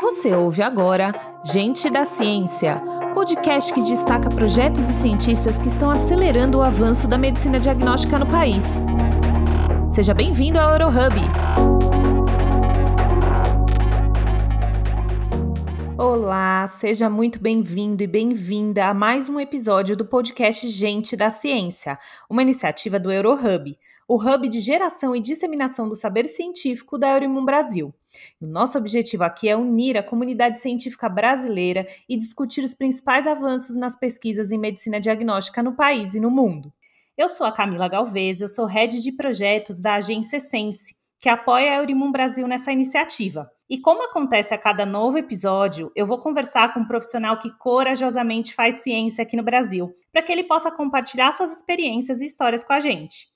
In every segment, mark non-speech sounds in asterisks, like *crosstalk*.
Você ouve agora Gente da Ciência, podcast que destaca projetos e cientistas que estão acelerando o avanço da medicina diagnóstica no país. Seja bem-vindo ao Eurohub. Olá, seja muito bem-vindo e bem-vinda a mais um episódio do podcast Gente da Ciência, uma iniciativa do Eurohub, o hub de geração e disseminação do saber científico da Eurimum Brasil. O nosso objetivo aqui é unir a comunidade científica brasileira e discutir os principais avanços nas pesquisas em medicina diagnóstica no país e no mundo. Eu sou a Camila Galvez, eu sou head de projetos da agência Sense, que apoia a Eurimum Brasil nessa iniciativa. E como acontece a cada novo episódio, eu vou conversar com um profissional que corajosamente faz ciência aqui no Brasil, para que ele possa compartilhar suas experiências e histórias com a gente.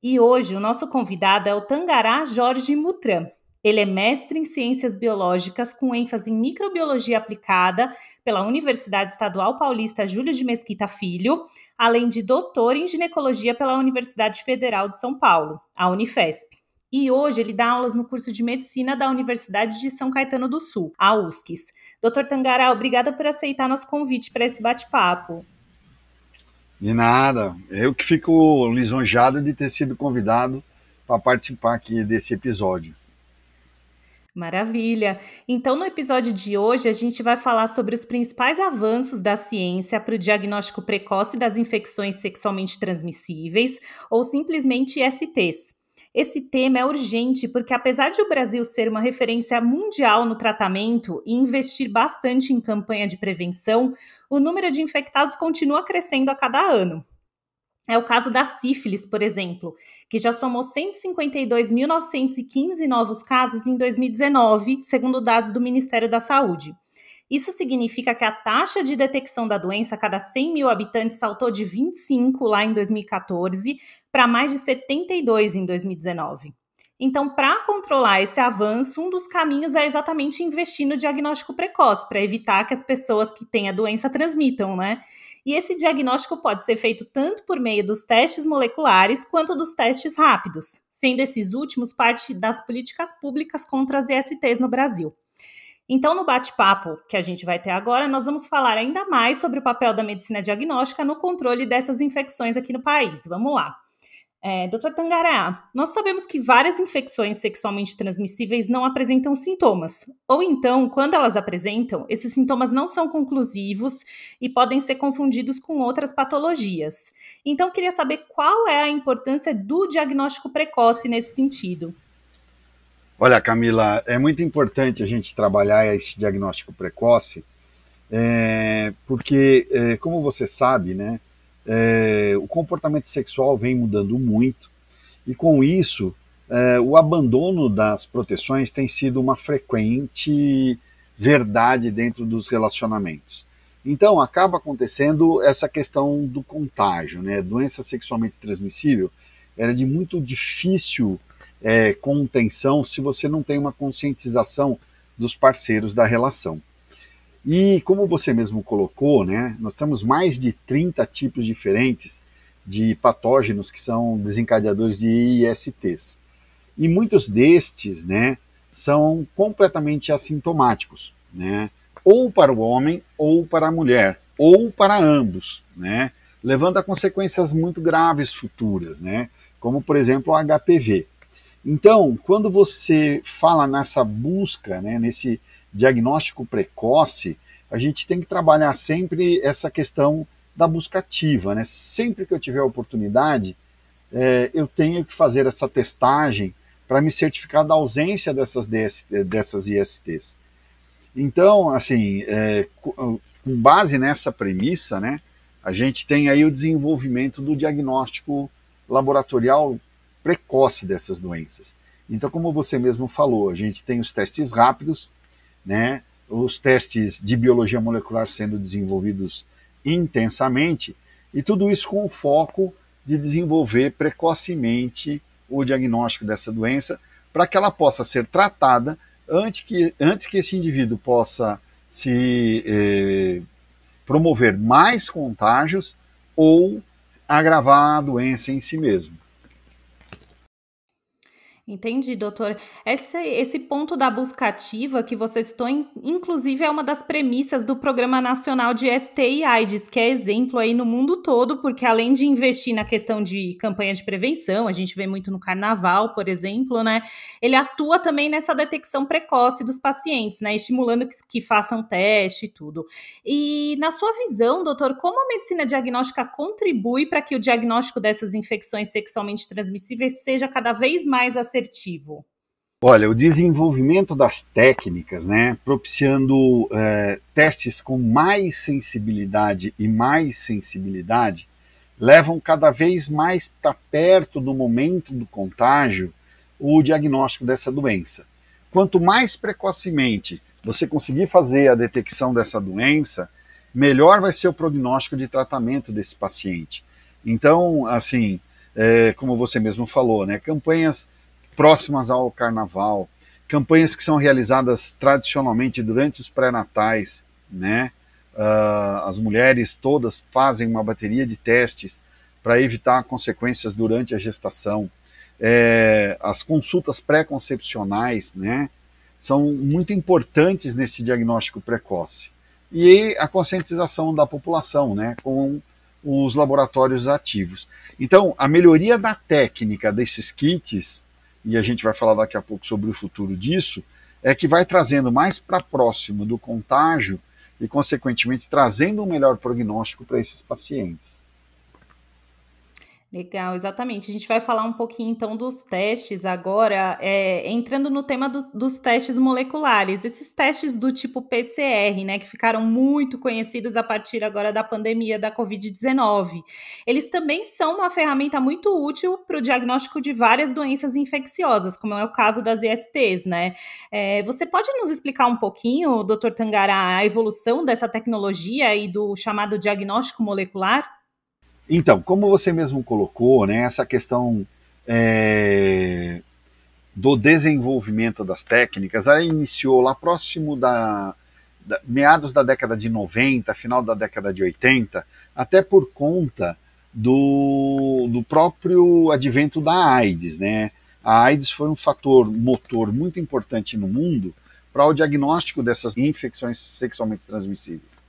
E hoje o nosso convidado é o Tangará Jorge Mutran. Ele é mestre em ciências biológicas com ênfase em microbiologia aplicada pela Universidade Estadual Paulista Júlio de Mesquita Filho, além de doutor em ginecologia pela Universidade Federal de São Paulo, a Unifesp. E hoje ele dá aulas no curso de medicina da Universidade de São Caetano do Sul, a USCS. Doutor Tangará, obrigada por aceitar nosso convite para esse bate-papo. De nada. Eu que fico lisonjeado de ter sido convidado para participar aqui desse episódio. Maravilha! Então, no episódio de hoje, a gente vai falar sobre os principais avanços da ciência para o diagnóstico precoce das infecções sexualmente transmissíveis, ou simplesmente ISTs. Esse tema é urgente porque, apesar de o Brasil ser uma referência mundial no tratamento e investir bastante em campanha de prevenção, o número de infectados continua crescendo a cada ano. É o caso da sífilis, por exemplo, que já somou 152.915 novos casos em 2019, segundo dados do Ministério da Saúde. Isso significa que a taxa de detecção da doença a cada 100 mil habitantes saltou de 25 lá em 2014 para mais de 72 em 2019. Então, para controlar esse avanço, um dos caminhos é exatamente investir no diagnóstico precoce, para evitar que as pessoas que têm a doença transmitam, né? E esse diagnóstico pode ser feito tanto por meio dos testes moleculares quanto dos testes rápidos, sendo esses últimos parte das políticas públicas contra as ISTs no Brasil. Então, no bate-papo que a gente vai ter agora, nós vamos falar ainda mais sobre o papel da medicina diagnóstica no controle dessas infecções aqui no país. Vamos lá. É, Doutor Tangará, nós sabemos que várias infecções sexualmente transmissíveis não apresentam sintomas, ou então, quando elas apresentam, esses sintomas não são conclusivos e podem ser confundidos com outras patologias. Então, queria saber qual é a importância do diagnóstico precoce nesse sentido. Olha, Camila, é muito importante a gente trabalhar esse diagnóstico precoce, é, porque, é, como você sabe, né, é, o comportamento sexual vem mudando muito, e com isso, é, o abandono das proteções tem sido uma frequente verdade dentro dos relacionamentos. Então, acaba acontecendo essa questão do contágio, né? Doença sexualmente transmissível era de muito difícil é, contenção se você não tem uma conscientização dos parceiros da relação. E como você mesmo colocou, né, nós temos mais de 30 tipos diferentes de patógenos que são desencadeadores de ISTs. E muitos destes né, são completamente assintomáticos, né, ou para o homem ou para a mulher, ou para ambos, né, levando a consequências muito graves futuras, né, como por exemplo o HPV. Então, quando você fala nessa busca, né, nesse diagnóstico precoce, a gente tem que trabalhar sempre essa questão da busca ativa. Né? Sempre que eu tiver oportunidade, é, eu tenho que fazer essa testagem para me certificar da ausência dessas, DS, dessas ISTs. Então, assim, é, com base nessa premissa, né, a gente tem aí o desenvolvimento do diagnóstico laboratorial precoce dessas doenças. Então, como você mesmo falou, a gente tem os testes rápidos, né, os testes de biologia molecular sendo desenvolvidos intensamente, e tudo isso com o foco de desenvolver precocemente o diagnóstico dessa doença, para que ela possa ser tratada antes que, antes que esse indivíduo possa se eh, promover mais contágios ou agravar a doença em si mesmo. Entendi, doutor. Esse, esse ponto da busca ativa que você citou, inclusive, é uma das premissas do Programa Nacional de ST e AIDS, que é exemplo aí no mundo todo, porque além de investir na questão de campanha de prevenção, a gente vê muito no carnaval, por exemplo, né? Ele atua também nessa detecção precoce dos pacientes, né? Estimulando que, que façam teste e tudo. E na sua visão, doutor, como a medicina diagnóstica contribui para que o diagnóstico dessas infecções sexualmente transmissíveis seja cada vez mais acessível? Assertivo? Olha, o desenvolvimento das técnicas, né, propiciando é, testes com mais sensibilidade e mais sensibilidade, levam cada vez mais para perto do momento do contágio o diagnóstico dessa doença. Quanto mais precocemente você conseguir fazer a detecção dessa doença, melhor vai ser o prognóstico de tratamento desse paciente. Então, assim, é, como você mesmo falou, né, campanhas próximas ao carnaval, campanhas que são realizadas tradicionalmente durante os pré-natais, né? Uh, as mulheres todas fazem uma bateria de testes para evitar consequências durante a gestação. É, as consultas pré-concepcionais, né? São muito importantes nesse diagnóstico precoce. E a conscientização da população, né? Com os laboratórios ativos. Então, a melhoria da técnica desses kits e a gente vai falar daqui a pouco sobre o futuro disso, é que vai trazendo mais para próximo do contágio e, consequentemente, trazendo um melhor prognóstico para esses pacientes. Legal, exatamente. A gente vai falar um pouquinho então dos testes agora, é, entrando no tema do, dos testes moleculares, esses testes do tipo PCR, né, que ficaram muito conhecidos a partir agora da pandemia da Covid-19. Eles também são uma ferramenta muito útil para o diagnóstico de várias doenças infecciosas, como é o caso das ISTs, né? É, você pode nos explicar um pouquinho, doutor Tangará, a evolução dessa tecnologia e do chamado diagnóstico molecular? Então, como você mesmo colocou, né, essa questão é, do desenvolvimento das técnicas, ela iniciou lá próximo da, da, meados da década de 90, final da década de 80, até por conta do, do próprio advento da AIDS, né? A AIDS foi um fator motor muito importante no mundo para o diagnóstico dessas infecções sexualmente transmissíveis.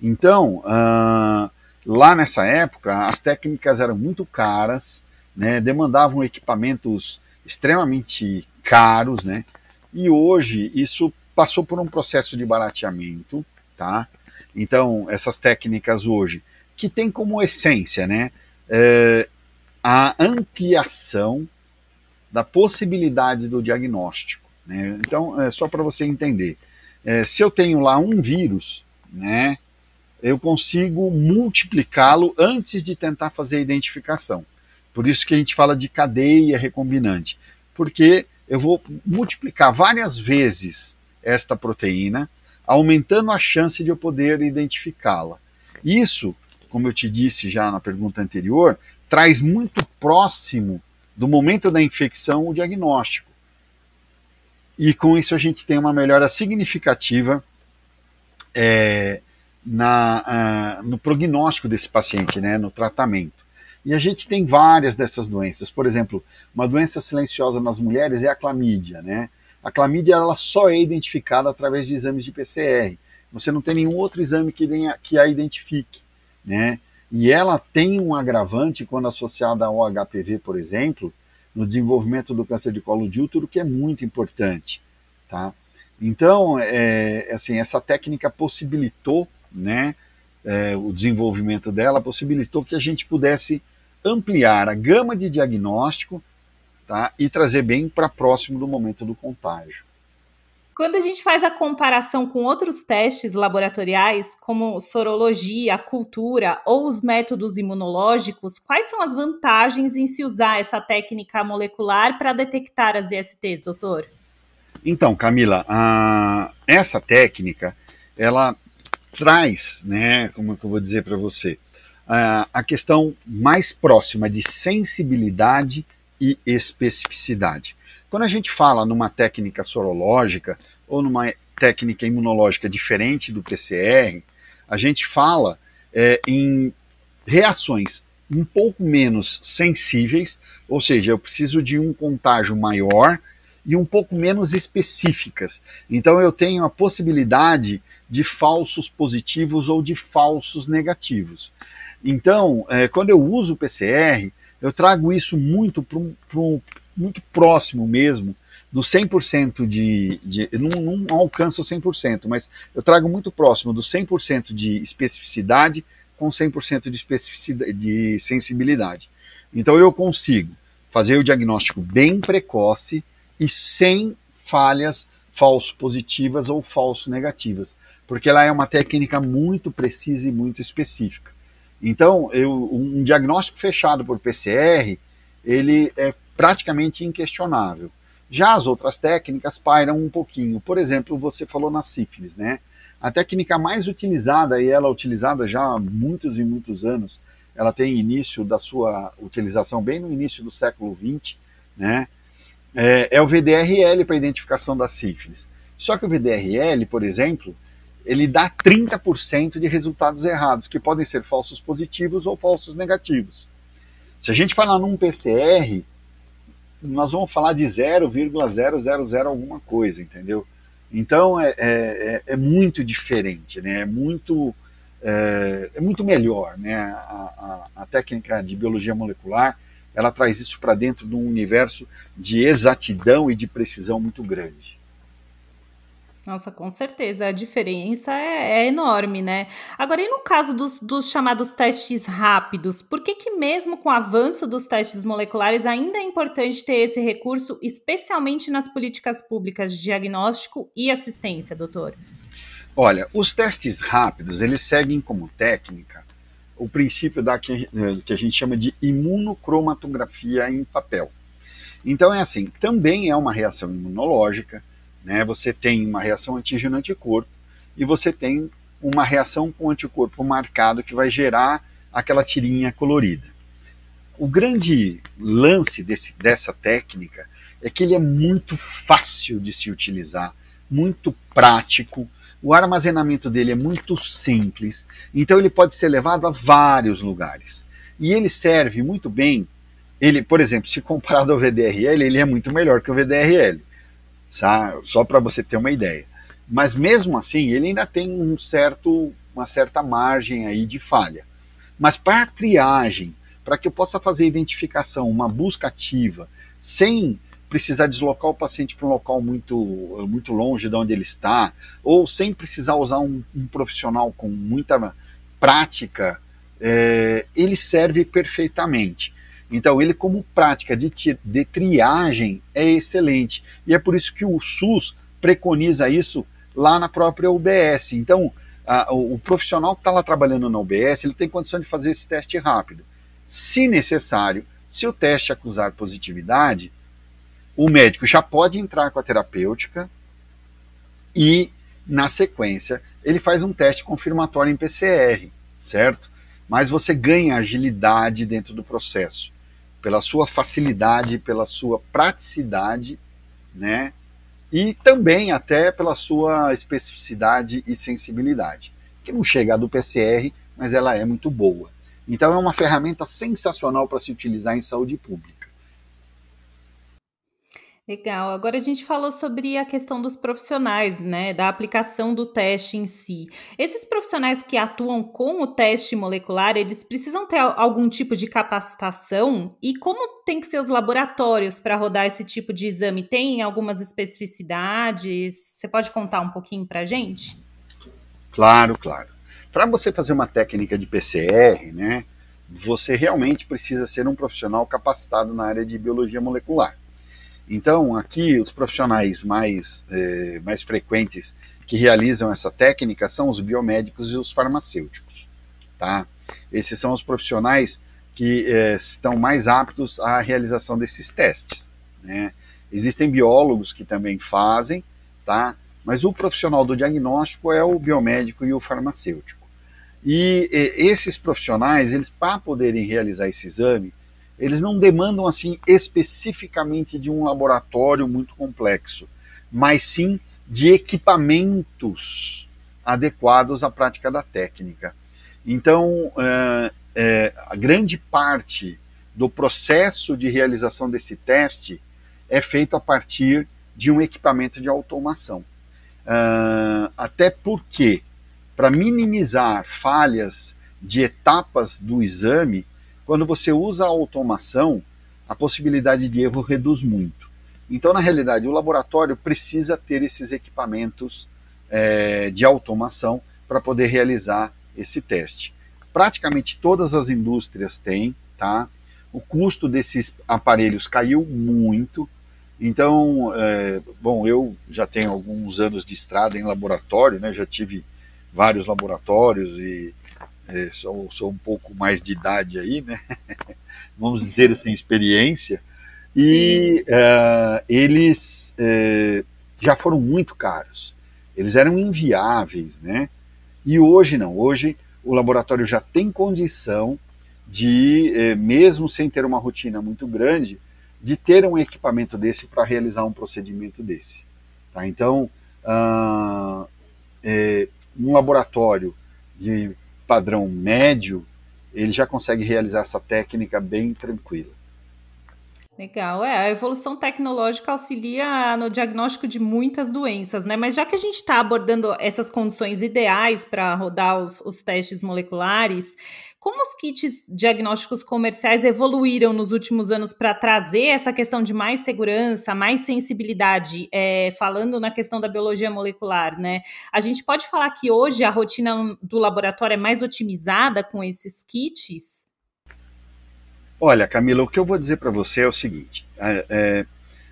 Então, uh, Lá nessa época, as técnicas eram muito caras, né, demandavam equipamentos extremamente caros, né, e hoje isso passou por um processo de barateamento, tá? Então, essas técnicas hoje, que tem como essência, né, é, a ampliação da possibilidade do diagnóstico. Né? Então, é só para você entender, é, se eu tenho lá um vírus, né, eu consigo multiplicá-lo antes de tentar fazer a identificação. Por isso que a gente fala de cadeia recombinante, porque eu vou multiplicar várias vezes esta proteína, aumentando a chance de eu poder identificá-la. Isso, como eu te disse já na pergunta anterior, traz muito próximo do momento da infecção o diagnóstico. E com isso a gente tem uma melhora significativa é, na, uh, no prognóstico desse paciente, né, no tratamento. E a gente tem várias dessas doenças. Por exemplo, uma doença silenciosa nas mulheres é a clamídia. Né? A clamídia ela só é identificada através de exames de PCR. Você não tem nenhum outro exame que, a, que a identifique. Né? E ela tem um agravante quando associada ao HPV, por exemplo, no desenvolvimento do câncer de colo de útero, que é muito importante. Tá? Então, é, assim, essa técnica possibilitou né, é, o desenvolvimento dela possibilitou que a gente pudesse ampliar a gama de diagnóstico tá, e trazer bem para próximo do momento do contágio. Quando a gente faz a comparação com outros testes laboratoriais, como sorologia, cultura ou os métodos imunológicos, quais são as vantagens em se usar essa técnica molecular para detectar as ISTs, doutor? Então, Camila, a, essa técnica, ela traz, né, como é que eu vou dizer para você, a, questão mais próxima de sensibilidade e especificidade. Quando a gente fala numa técnica sorológica ou numa técnica imunológica diferente do PCR, a gente fala é, em reações um pouco menos sensíveis, ou seja, eu preciso de um contágio maior e um pouco menos específicas. Então eu tenho a possibilidade de falsos positivos ou de falsos negativos. Então, é, quando eu uso o PCR, eu trago isso muito para um, muito próximo mesmo do 100% de. de não, não alcanço o 100%, mas eu trago muito próximo do 100% de especificidade com 100% de especificidade, de sensibilidade. Então eu consigo fazer o diagnóstico bem precoce e sem falhas falso positivas ou falso negativas, porque ela é uma técnica muito precisa e muito específica. Então, eu, um diagnóstico fechado por PCR, ele é praticamente inquestionável. Já as outras técnicas pairam um pouquinho. Por exemplo, você falou na sífilis, né? A técnica mais utilizada, e ela é utilizada já há muitos e muitos anos, ela tem início da sua utilização bem no início do século XX, né? É, é o VDRL para identificação da sífilis. Só que o VDRL, por exemplo, ele dá 30% de resultados errados, que podem ser falsos positivos ou falsos negativos. Se a gente falar num PCR, nós vamos falar de 0,000 alguma coisa, entendeu? Então é, é, é, é, muito diferente, né? é, muito, é, é muito melhor. Né? A, a, a, técnica de biologia molecular ela traz isso para dentro de um universo de exatidão e de precisão muito grande. Nossa, com certeza, a diferença é, é, enorme, né? Agora, e no caso dos, dos chamados testes rápidos, por que que mesmo com o avanço dos testes moleculares ainda é importante ter esse recurso, especialmente nas políticas públicas de diagnóstico e assistência, doutor? Olha, os testes rápidos, eles seguem como técnica o princípio da que, eh, que a gente chama de imunocromatografia em papel. Então é assim, também é uma reação imunológica, né? Você tem uma reação antígeno-anticorpo e você tem uma reação com anticorpo marcado que vai gerar aquela tirinha colorida. O grande lance desse, dessa técnica é que ele é muito fácil de se utilizar, muito prático, o armazenamento dele é muito simples, então ele pode ser levado a vários lugares. E ele serve muito bem, ele, por exemplo, se comparado ao VDRL, ele é muito melhor que o VDRL só para você ter uma ideia. Mas mesmo assim, ele ainda tem um certo, uma certa margem aí de falha. Mas para a triagem, para que eu possa fazer identificação, uma busca ativa, sem precisar deslocar o paciente para um local muito, muito longe de onde ele está, ou sem precisar usar um, um profissional com muita prática, é, ele serve perfeitamente. Então, ele, como prática de, de triagem, é excelente. E é por isso que o SUS preconiza isso lá na própria UBS. Então, a, o, o, profissional que está lá trabalhando na UBS, ele tem condição de fazer esse teste rápido. Se necessário, se o teste acusar positividade, o médico já pode entrar com a terapêutica e, na sequência, ele faz um teste confirmatório em PCR, certo? Mas você ganha agilidade dentro do processo pela sua facilidade, pela sua praticidade, né? E também até pela sua especificidade e sensibilidade, que não chega a do PCR, mas ela é muito boa. Então é uma ferramenta sensacional para se utilizar em saúde pública. Legal. Agora a gente falou sobre a questão dos profissionais, né, da aplicação do teste em si. Esses profissionais que atuam com o teste molecular, eles precisam ter algum tipo de capacitação? E como tem que ser os laboratórios para rodar esse tipo de exame? Tem algumas especificidades? Você pode contar um pouquinho para a gente? Claro, claro. Para você fazer uma técnica de PCR, né, você realmente precisa ser um profissional capacitado na área de biologia molecular. Então, aqui, os profissionais mais, eh, mais frequentes que realizam essa técnica são os biomédicos e os farmacêuticos. Tá? Esses são os profissionais que eh, estão mais aptos à realização desses testes. Né? Existem biólogos que também fazem, tá? mas o profissional do diagnóstico é o biomédico e o farmacêutico. E, e esses profissionais, eles para poderem realizar esse exame, eles não demandam assim especificamente de um laboratório muito complexo, mas sim de equipamentos adequados à prática da técnica. Então, uh, é, a grande parte do processo de realização desse teste é feito a partir de um equipamento de automação. Uh, até porque, para minimizar falhas de etapas do exame, quando você usa a automação, a possibilidade de erro reduz muito. Então, na realidade, o laboratório precisa ter esses equipamentos é, de automação para poder realizar esse teste. Praticamente todas as indústrias têm, tá? O custo desses aparelhos caiu muito. Então, é, bom, eu já tenho alguns anos de estrada em laboratório, né? Já tive vários laboratórios e é, sou, sou um pouco mais de idade aí, né? *laughs* Vamos dizer assim, experiência. E é, eles é, já foram muito caros. Eles eram inviáveis, né? E hoje não. Hoje o laboratório já tem condição de, eh, mesmo sem ter uma rotina muito grande, de ter um equipamento desse para realizar um procedimento desse. Tá? Então, é, um laboratório de padrão médio, ele já consegue realizar essa técnica bem tranquila. Legal, é, a evolução tecnológica auxilia no diagnóstico de muitas doenças, né? Mas já que a gente está abordando essas condições ideais para rodar os, os, testes moleculares, como os kits diagnósticos comerciais evoluíram nos últimos anos para trazer essa questão de mais segurança, mais sensibilidade, é, falando na questão da biologia molecular, né? A gente pode falar que hoje a rotina do laboratório é mais otimizada com esses kits? Olha, Camila, o que eu vou dizer para você é o seguinte: é, é,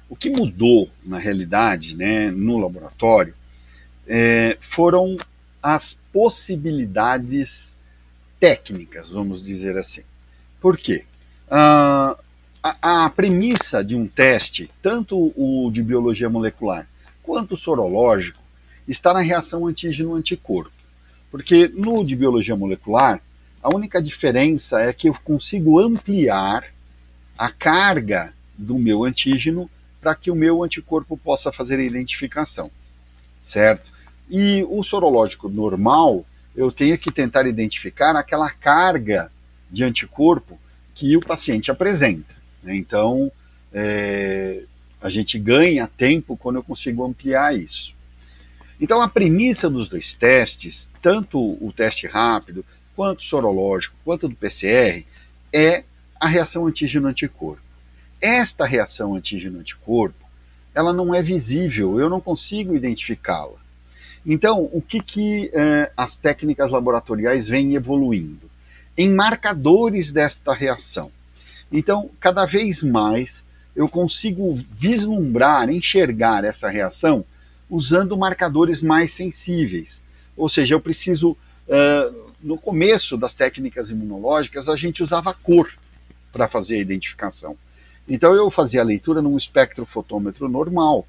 o que mudou na realidade, né, no laboratório, é, foram as possibilidades técnicas, vamos dizer assim. Por quê? Ah, a, a, premissa de um teste, tanto o de biologia molecular quanto o sorológico, está na reação antígeno-anticorpo. Porque no de biologia molecular, a única diferença é que eu consigo ampliar a carga do meu antígeno para que o meu anticorpo possa fazer a identificação, certo? E o sorológico normal, eu tenho que tentar identificar aquela carga de anticorpo que o paciente apresenta. Né? Então, é, a gente ganha tempo quando eu consigo ampliar isso. Então, a premissa dos dois testes, tanto o teste rápido quanto sorológico, quanto do PCR, é a reação antígeno-anticorpo. Esta reação antígeno-anticorpo, ela não é visível, eu não consigo identificá-la. Então, o que, que eh, as técnicas laboratoriais vêm evoluindo? Em marcadores desta reação. Então, cada vez mais eu consigo vislumbrar, enxergar essa reação usando marcadores mais sensíveis. Ou seja, eu preciso uh, no começo das técnicas imunológicas, a gente usava cor para fazer a identificação. Então eu fazia a leitura num espectrofotômetro normal.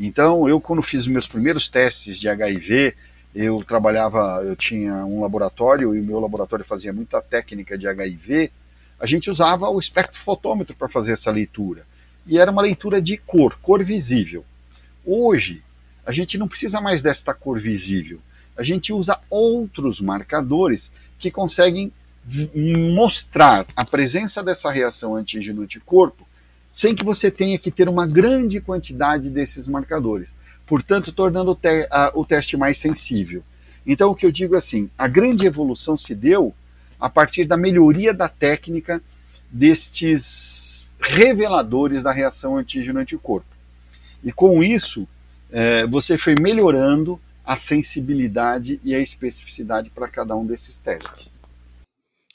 Então eu quando fiz meus primeiros testes de HIV, eu trabalhava, eu tinha um laboratório e o meu laboratório fazia muita técnica de HIV, a gente usava o espectrofotômetro para fazer essa leitura. E era uma leitura de cor, cor visível. Hoje, a gente não precisa mais desta cor visível a gente usa outros marcadores que conseguem mostrar a presença dessa reação antígeno-anticorpo sem que você tenha que ter uma grande quantidade desses marcadores, portanto, tornando o, te a, o teste mais sensível. Então, o que eu digo é assim: a grande evolução se deu a partir da melhoria da técnica destes reveladores da reação antígeno-anticorpo. E com isso, é, você foi melhorando a sensibilidade e a especificidade para cada um desses testes.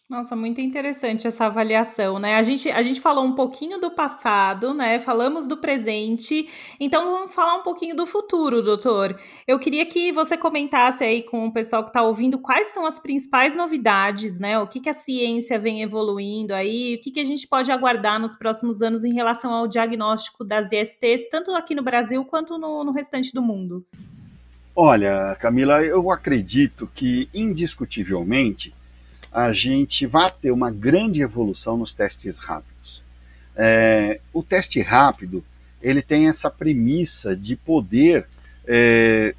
Nossa, muito interessante essa avaliação, né? A gente, a gente falou um pouquinho do passado, né? Falamos do presente, então vamos falar um pouquinho do futuro, doutor. Eu queria que você comentasse aí com o pessoal que está ouvindo quais são as principais novidades, né? O que, que a ciência vem evoluindo aí, o que, que a gente pode aguardar nos próximos anos em relação ao diagnóstico das ISTs, tanto aqui no Brasil quanto no, no restante do mundo. Olha, Camila, eu acredito que indiscutivelmente a gente vai ter uma grande evolução nos testes rápidos. É, o teste rápido ele tem essa premissa de poder é,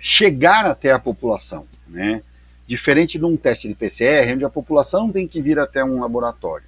chegar até a população, né? Diferente de um teste de PCR, onde a população tem que vir até um laboratório.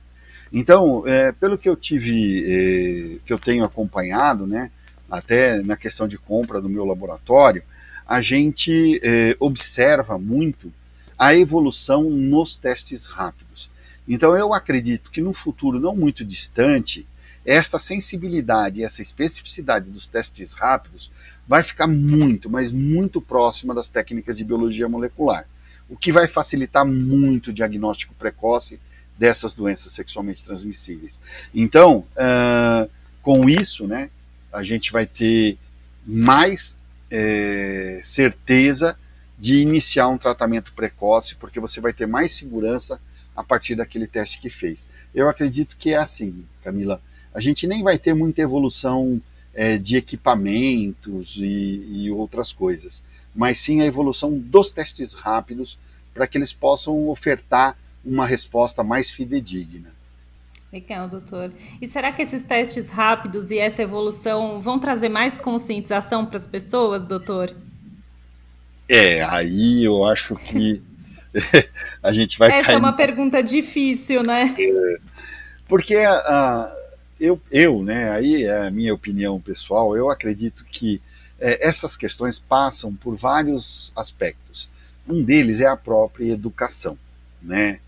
Então, é, pelo que eu tive, é, que eu tenho acompanhado, né, até na questão de compra do meu laboratório, a gente é, observa muito a evolução nos testes rápidos. Então, eu acredito que no futuro não muito distante, esta sensibilidade, essa especificidade dos testes rápidos vai ficar muito, mas muito próxima das técnicas de biologia molecular, o que vai facilitar muito o diagnóstico precoce dessas doenças sexualmente transmissíveis. Então, uh, com isso, né, a gente vai ter mais é, certeza de iniciar um tratamento precoce, porque você vai ter mais segurança a partir daquele teste que fez. Eu acredito que é assim, Camila. A gente nem vai ter muita evolução é, de equipamentos e, e outras coisas, mas sim a evolução dos testes rápidos para que eles possam ofertar uma resposta mais fidedigna. Legal, doutor. E será que esses testes rápidos e essa evolução vão trazer mais conscientização para as pessoas, doutor? É, aí eu acho que *laughs* a gente vai. Essa é uma pergunta difícil, né? É, porque a, eu, eu, né, aí é a minha opinião pessoal, eu acredito que é, essas questões passam por vários aspectos. Um deles é a própria educação, né?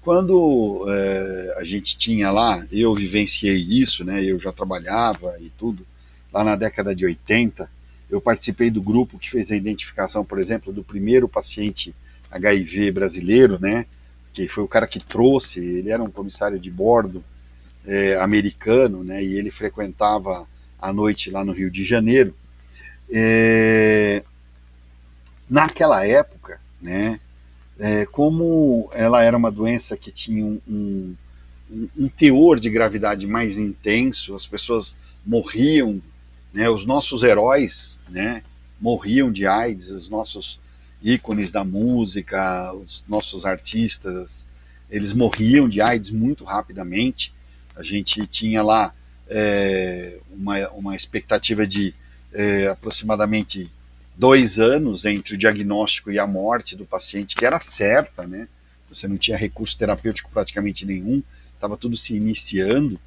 Quando é, a gente tinha lá, eu vivenciei isso, né? Eu já trabalhava e tudo, lá na década de 80, eu participei do grupo que fez a identificação, por exemplo, do primeiro paciente HIV brasileiro, né? Que foi o cara que trouxe, ele era um comissário de bordo é, americano, né? E ele frequentava a noite lá no Rio de Janeiro. É, naquela época, né? é, como ela era uma doença que tinha um, um, um, teor de gravidade mais intenso, as pessoas morriam, né, os nossos heróis né, morriam de AIDS, os nossos ícones da música, os nossos artistas, eles morriam de AIDS muito rapidamente. A gente tinha lá é, uma, uma expectativa de é, aproximadamente dois anos entre o diagnóstico e a morte do paciente, que era certa, né? Você não tinha recurso terapêutico praticamente nenhum, estava tudo se iniciando.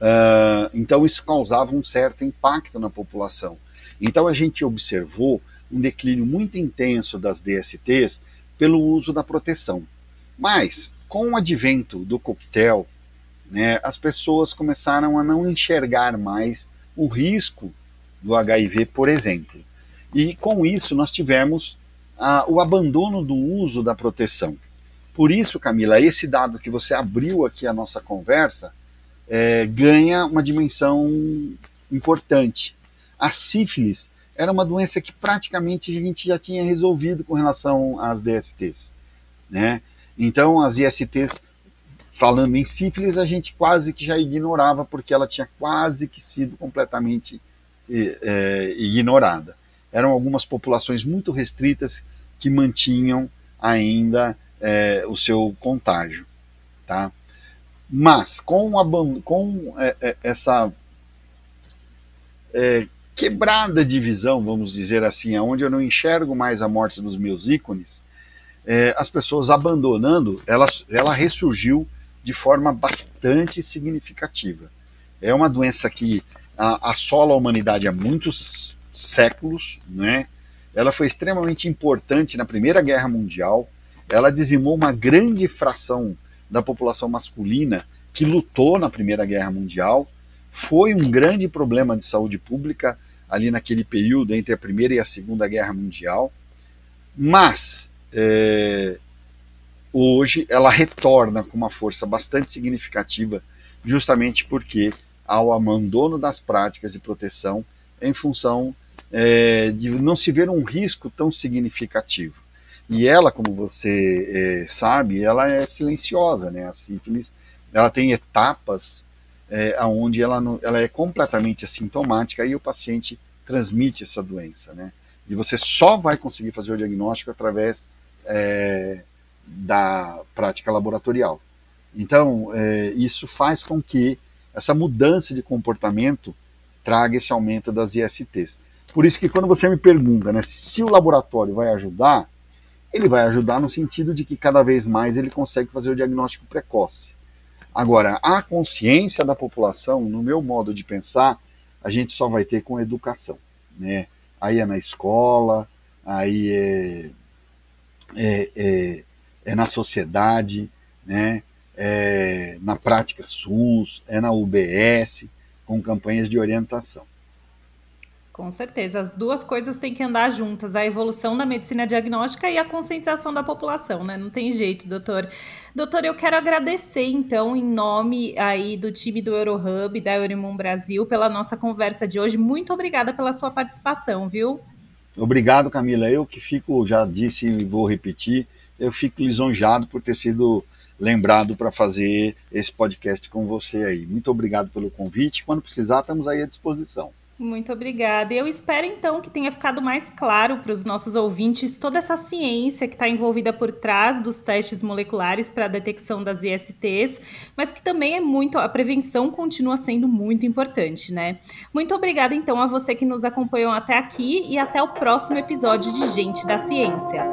Uh, então isso causava um certo impacto na população. Então a gente observou um declínio muito intenso das DSTs pelo uso da proteção. Mas com o advento do coquetel, né, as pessoas começaram a não enxergar mais o risco do HIV, por exemplo. E com isso nós tivemos ah, o abandono do uso da proteção. Por isso, Camila, esse dado que você abriu aqui a nossa conversa é, ganha uma dimensão importante. A sífilis era uma doença que praticamente a gente já tinha resolvido com relação às DSTs. Né? Então, as ISTs, falando em sífilis, a gente quase que já ignorava, porque ela tinha quase que sido completamente é, ignorada eram algumas populações muito restritas que mantinham ainda é, o seu contágio. Tá? Mas com, a, com é, é, essa é, quebrada de visão, vamos dizer assim, onde eu não enxergo mais a morte dos meus ícones, é, as pessoas abandonando, ela, ela ressurgiu de forma bastante significativa. É uma doença que assola a humanidade há muitos séculos, né? Ela foi extremamente importante na Primeira Guerra Mundial. Ela dizimou uma grande fração da população masculina que lutou na Primeira Guerra Mundial. Foi um grande problema de saúde pública ali naquele período entre a Primeira e a Segunda Guerra Mundial. Mas é, hoje ela retorna com uma força bastante significativa, justamente porque ao abandono das práticas de proteção em função é, de não se ver um risco tão significativo. E ela, como você é, sabe, ela é silenciosa, né? A sífilis, ela tem etapas é, onde ela, não, ela é completamente assintomática e o paciente transmite essa doença, né? E você só vai conseguir fazer o diagnóstico através é, da prática laboratorial. Então, é, isso faz com que essa mudança de comportamento traga esse aumento das ISTs. Por isso que quando você me pergunta né, se o laboratório vai ajudar, ele vai ajudar no sentido de que cada vez mais ele consegue fazer o diagnóstico precoce. Agora, a consciência da população, no meu modo de pensar, a gente só vai ter com educação. Né? Aí é na escola, aí é, é, é, é na sociedade, né? é na prática SUS, é na UBS, com campanhas de orientação. Com certeza, as duas coisas têm que andar juntas, a evolução da medicina diagnóstica e a conscientização da população, né? Não tem jeito, doutor. Doutor, eu quero agradecer, então, em nome aí do time do Eurohub, da Eurimum Brasil, pela nossa conversa de hoje. Muito obrigada pela sua participação, viu? Obrigado, Camila. Eu que fico, já disse e vou repetir, eu fico lisonjado por ter sido lembrado para fazer esse podcast com você aí. Muito obrigado pelo convite. Quando precisar, estamos aí à disposição. Muito obrigada. Eu espero então que tenha ficado mais claro para os nossos ouvintes toda essa ciência que está envolvida por trás dos testes moleculares para a detecção das ISTs, mas que também é muito, a prevenção continua sendo muito importante, né? Muito obrigada então a você que nos acompanhou até aqui e até o próximo episódio de Gente da Ciência.